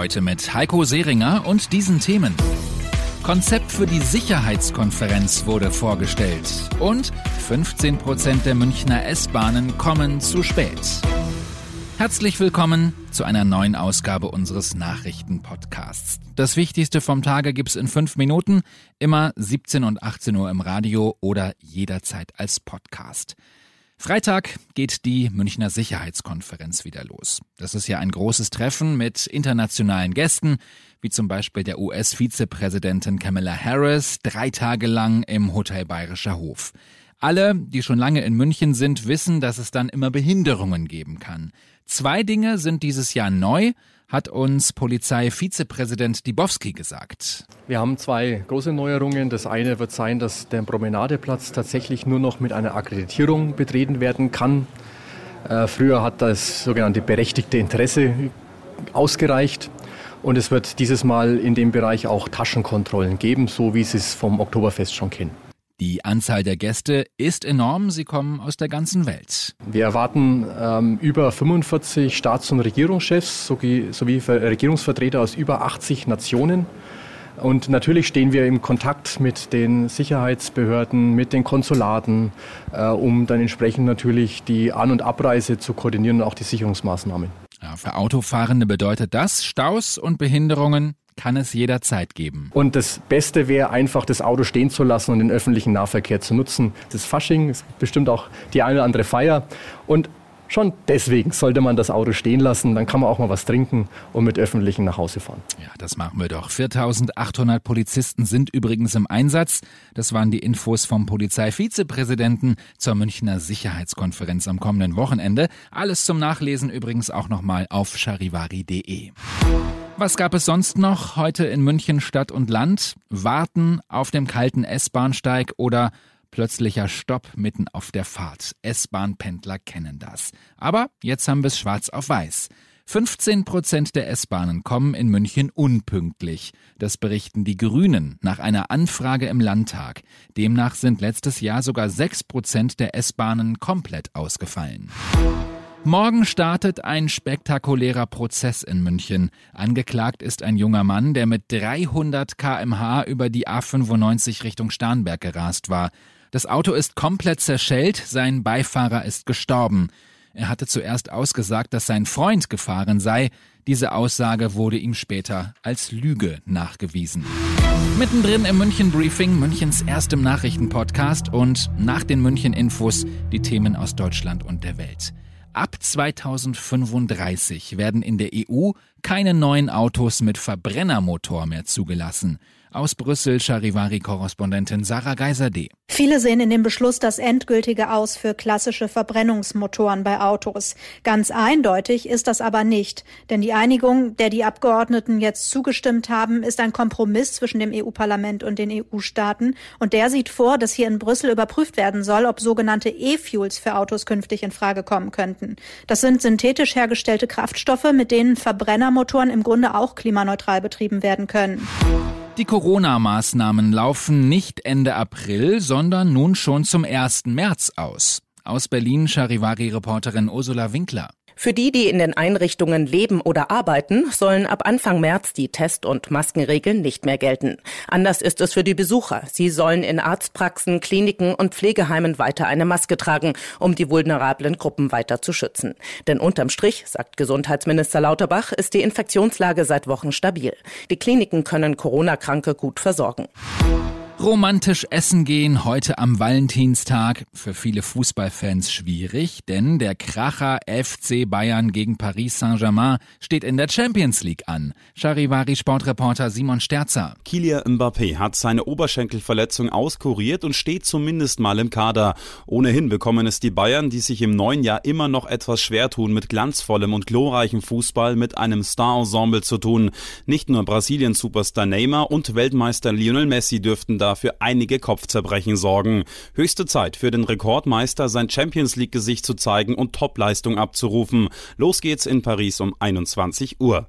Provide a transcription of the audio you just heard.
Heute mit Heiko Seringer und diesen Themen. Konzept für die Sicherheitskonferenz wurde vorgestellt und 15 Prozent der Münchner S-Bahnen kommen zu spät. Herzlich willkommen zu einer neuen Ausgabe unseres Nachrichtenpodcasts. Das Wichtigste vom Tage gibt's in fünf Minuten, immer 17 und 18 Uhr im Radio oder jederzeit als Podcast. Freitag geht die Münchner Sicherheitskonferenz wieder los. Das ist ja ein großes Treffen mit internationalen Gästen, wie zum Beispiel der US-Vizepräsidentin Kamala Harris, drei Tage lang im Hotel Bayerischer Hof. Alle, die schon lange in München sind, wissen, dass es dann immer Behinderungen geben kann. Zwei Dinge sind dieses Jahr neu hat uns Polizeivizepräsident Dibowski gesagt. Wir haben zwei große Neuerungen. Das eine wird sein, dass der Promenadeplatz tatsächlich nur noch mit einer Akkreditierung betreten werden kann. Äh, früher hat das sogenannte berechtigte Interesse ausgereicht. Und es wird dieses Mal in dem Bereich auch Taschenkontrollen geben, so wie Sie es vom Oktoberfest schon kennen. Die Anzahl der Gäste ist enorm, sie kommen aus der ganzen Welt. Wir erwarten ähm, über 45 Staats- und Regierungschefs sowie, sowie Regierungsvertreter aus über 80 Nationen. Und natürlich stehen wir im Kontakt mit den Sicherheitsbehörden, mit den Konsulaten, äh, um dann entsprechend natürlich die An- und Abreise zu koordinieren und auch die Sicherungsmaßnahmen. Ja, für Autofahrende bedeutet das Staus und Behinderungen kann es jederzeit geben. Und das Beste wäre einfach, das Auto stehen zu lassen und den öffentlichen Nahverkehr zu nutzen. Das Fasching, es gibt bestimmt auch die eine oder andere Feier. Und Schon deswegen sollte man das Auto stehen lassen, dann kann man auch mal was trinken und mit öffentlichen nach Hause fahren. Ja, das machen wir doch. 4800 Polizisten sind übrigens im Einsatz. Das waren die Infos vom Polizeivizepräsidenten zur Münchner Sicherheitskonferenz am kommenden Wochenende. Alles zum Nachlesen übrigens auch nochmal auf charivari.de. Was gab es sonst noch heute in München Stadt und Land? Warten auf dem kalten S-Bahnsteig oder plötzlicher Stopp mitten auf der Fahrt. S-Bahn-Pendler kennen das. Aber jetzt haben wir es schwarz auf weiß. 15 Prozent der S-Bahnen kommen in München unpünktlich. Das berichten die Grünen nach einer Anfrage im Landtag. Demnach sind letztes Jahr sogar 6 Prozent der S-Bahnen komplett ausgefallen. Morgen startet ein spektakulärer Prozess in München. Angeklagt ist ein junger Mann, der mit 300 kmh über die A95 Richtung Starnberg gerast war. Das Auto ist komplett zerschellt, sein Beifahrer ist gestorben. Er hatte zuerst ausgesagt, dass sein Freund gefahren sei. Diese Aussage wurde ihm später als Lüge nachgewiesen. Mittendrin im München Briefing, Münchens erstem Nachrichtenpodcast und nach den München Infos die Themen aus Deutschland und der Welt. Ab 2035 werden in der EU keine neuen Autos mit Verbrennermotor mehr zugelassen. Aus Brüssel Charivari-Korrespondentin Sarah Geiser-D. Viele sehen in dem Beschluss das endgültige Aus für klassische Verbrennungsmotoren bei Autos. Ganz eindeutig ist das aber nicht, denn die Einigung, der die Abgeordneten jetzt zugestimmt haben, ist ein Kompromiss zwischen dem EU-Parlament und den EU-Staaten und der sieht vor, dass hier in Brüssel überprüft werden soll, ob sogenannte E-Fuels für Autos künftig in Frage kommen könnten. Das sind synthetisch hergestellte Kraftstoffe, mit denen Verbrennermotoren im Grunde auch klimaneutral betrieben werden können. Die Corona-Maßnahmen laufen nicht Ende April, sondern nun schon zum 1. März aus. Aus Berlin Charivari-Reporterin Ursula Winkler. Für die, die in den Einrichtungen leben oder arbeiten, sollen ab Anfang März die Test- und Maskenregeln nicht mehr gelten. Anders ist es für die Besucher. Sie sollen in Arztpraxen, Kliniken und Pflegeheimen weiter eine Maske tragen, um die vulnerablen Gruppen weiter zu schützen. Denn unterm Strich, sagt Gesundheitsminister Lauterbach, ist die Infektionslage seit Wochen stabil. Die Kliniken können Corona-Kranke gut versorgen. Romantisch essen gehen heute am Valentinstag. Für viele Fußballfans schwierig, denn der Kracher FC Bayern gegen Paris Saint-Germain steht in der Champions League an. Charivari Sportreporter Simon Sterzer. Kylian Mbappé hat seine Oberschenkelverletzung auskuriert und steht zumindest mal im Kader. Ohnehin bekommen es die Bayern, die sich im neuen Jahr immer noch etwas schwer tun, mit glanzvollem und glorreichem Fußball mit einem Star-Ensemble zu tun. Nicht nur Brasilien-Superstar Neymar und Weltmeister Lionel Messi dürften da für einige Kopfzerbrechen sorgen. Höchste Zeit für den Rekordmeister, sein Champions League Gesicht zu zeigen und Topleistung abzurufen. Los geht's in Paris um 21 Uhr.